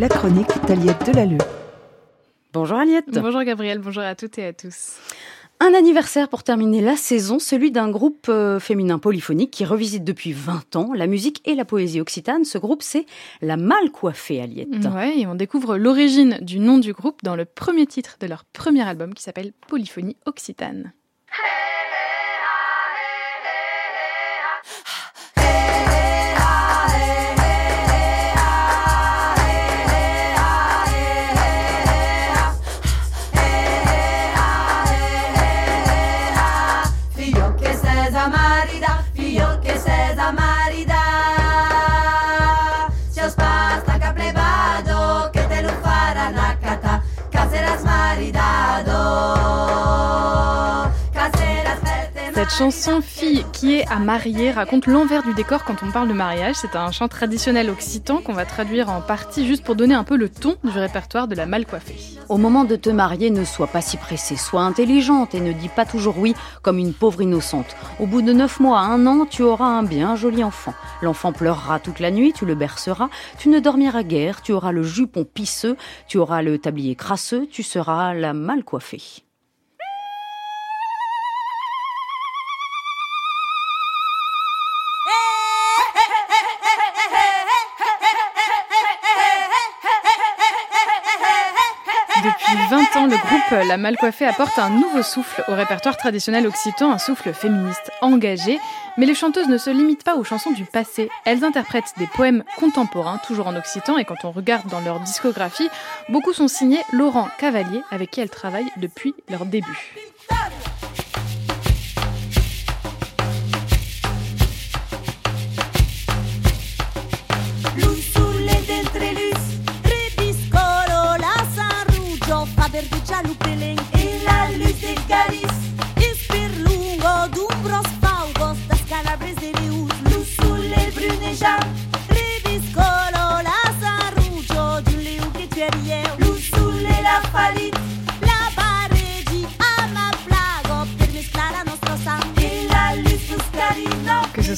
La chronique d'Aliette Delalleux. Bonjour Aliette. Bonjour Gabriel, bonjour à toutes et à tous. Un anniversaire pour terminer la saison, celui d'un groupe euh, féminin polyphonique qui revisite depuis 20 ans la musique et la poésie occitane. Ce groupe, c'est La Mal Coiffée, Aliette. Ouais, et on découvre l'origine du nom du groupe dans le premier titre de leur premier album qui s'appelle Polyphonie Occitane. Chanson Fille qui est à marier raconte l'envers du décor quand on parle de mariage. C'est un chant traditionnel occitan qu'on va traduire en partie juste pour donner un peu le ton du répertoire de la mal coiffée. Au moment de te marier, ne sois pas si pressée, sois intelligente et ne dis pas toujours oui comme une pauvre innocente. Au bout de neuf mois, un an, tu auras un bien joli enfant. L'enfant pleurera toute la nuit, tu le berceras, tu ne dormiras guère, tu auras le jupon pisseux, tu auras le tablier crasseux, tu seras la mal coiffée. Depuis 20 ans, le groupe La Malcoiffée apporte un nouveau souffle au répertoire traditionnel occitan, un souffle féministe engagé. Mais les chanteuses ne se limitent pas aux chansons du passé. Elles interprètent des poèmes contemporains, toujours en occitan, et quand on regarde dans leur discographie, beaucoup sont signés Laurent Cavalier, avec qui elles travaillent depuis leur début. Ce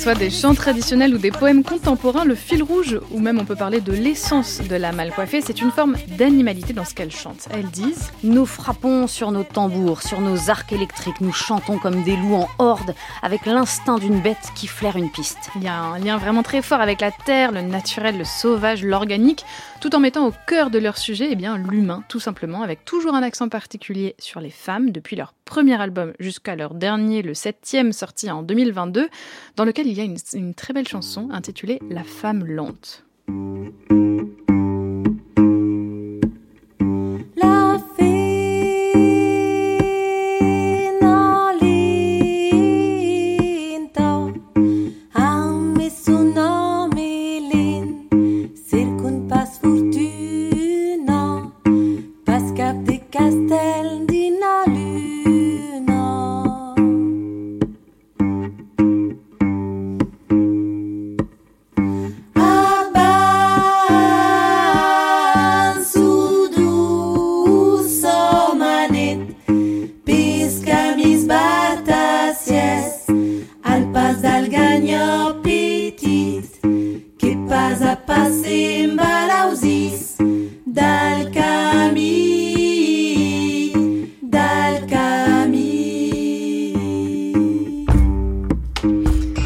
soit des chants traditionnels ou des poèmes contemporains, le fil rouge, ou même on peut parler de l'essence de la malcoiffée, c'est une forme d'animalité dans ce qu'elles chantent. Elles disent Nous frappons sur nos tambours, sur nos arcs électriques, nous chantons comme des loups en horde, avec l'instinct d'une bête qui flaire une piste. Il y a un lien vraiment très fort avec la terre, le naturel, le sauvage, l'organique, tout en mettant au cœur de leur sujet eh bien, l'humain, tout simplement, avec toujours un accent particulier sur les femmes, depuis leur premier album jusqu'à leur dernier, le septième, sorti en 2022, dans lequel il y a une, une très belle chanson intitulée La femme lente.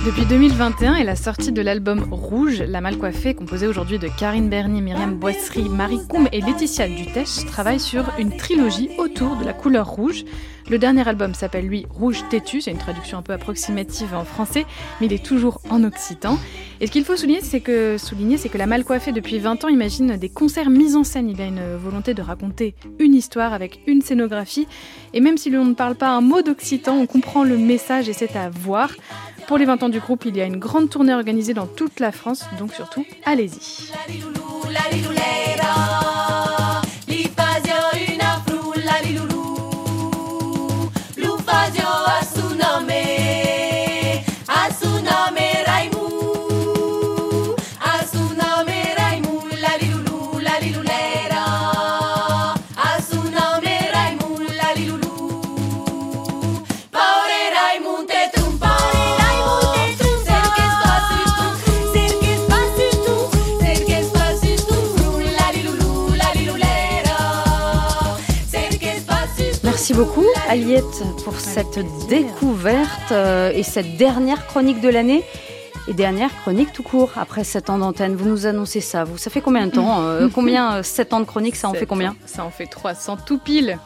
Depuis 2021 et la sortie de l'album Rouge, La Mal Coiffée, composée aujourd'hui de Karine Bernier, Myriam Boisserie, Marie Coum et Laetitia Dutèche, travaille sur une trilogie autour de la couleur rouge. Le dernier album s'appelle lui Rouge Têtu, c'est une traduction un peu approximative en français, mais il est toujours en occitan. Et ce qu'il faut souligner, c'est que, que La Mal Coiffée, depuis 20 ans, imagine des concerts mis en scène. Il a une volonté de raconter une histoire avec une scénographie. Et même si l'on ne parle pas un mot d'occitan, on comprend le message et c'est à voir. Pour les 20 ans du groupe, il y a une grande tournée organisée dans toute la France, donc surtout, allez-y. Merci beaucoup, Aliette, pour cette découverte euh, et cette dernière chronique de l'année et dernière chronique tout court après 7 ans d'antenne. Vous nous annoncez ça. Vous, ça fait combien de temps euh, Combien 7 euh, ans de chronique Ça en fait combien? Ça en fait 300 tout pile.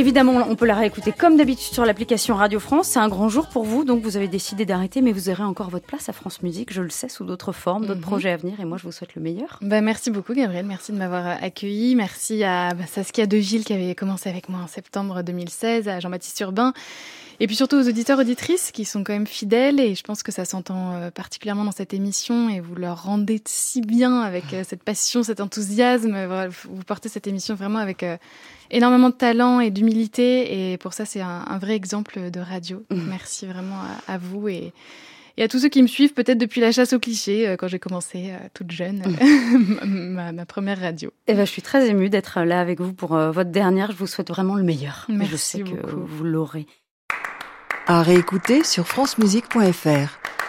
Évidemment, on peut la réécouter comme d'habitude sur l'application Radio France. C'est un grand jour pour vous, donc vous avez décidé d'arrêter, mais vous aurez encore votre place à France Musique, je le sais, sous d'autres formes, d'autres mhm. projets à venir. Et moi, je vous souhaite le meilleur. Bah, merci beaucoup, Gabriel. Merci de m'avoir accueilli. Merci à bah, Saskia Gilles qui avait commencé avec moi en septembre 2016, à Jean-Baptiste Urbain. Et puis surtout aux auditeurs auditrices qui sont quand même fidèles et je pense que ça s'entend euh, particulièrement dans cette émission et vous leur rendez si bien avec euh, cette passion, cet enthousiasme. Vous portez cette émission vraiment avec euh, énormément de talent et d'humilité et pour ça c'est un, vrai exemple de radio. Mmh. Merci vraiment à, vous et, et, à tous ceux qui me suivent peut-être depuis la chasse aux clichés quand j'ai commencé toute jeune mmh. ma, première radio. Et eh ben, je suis très émue d'être là avec vous pour votre dernière. Je vous souhaite vraiment le meilleur. Merci je sais beaucoup. que vous l'aurez à réécouter sur francemusique.fr.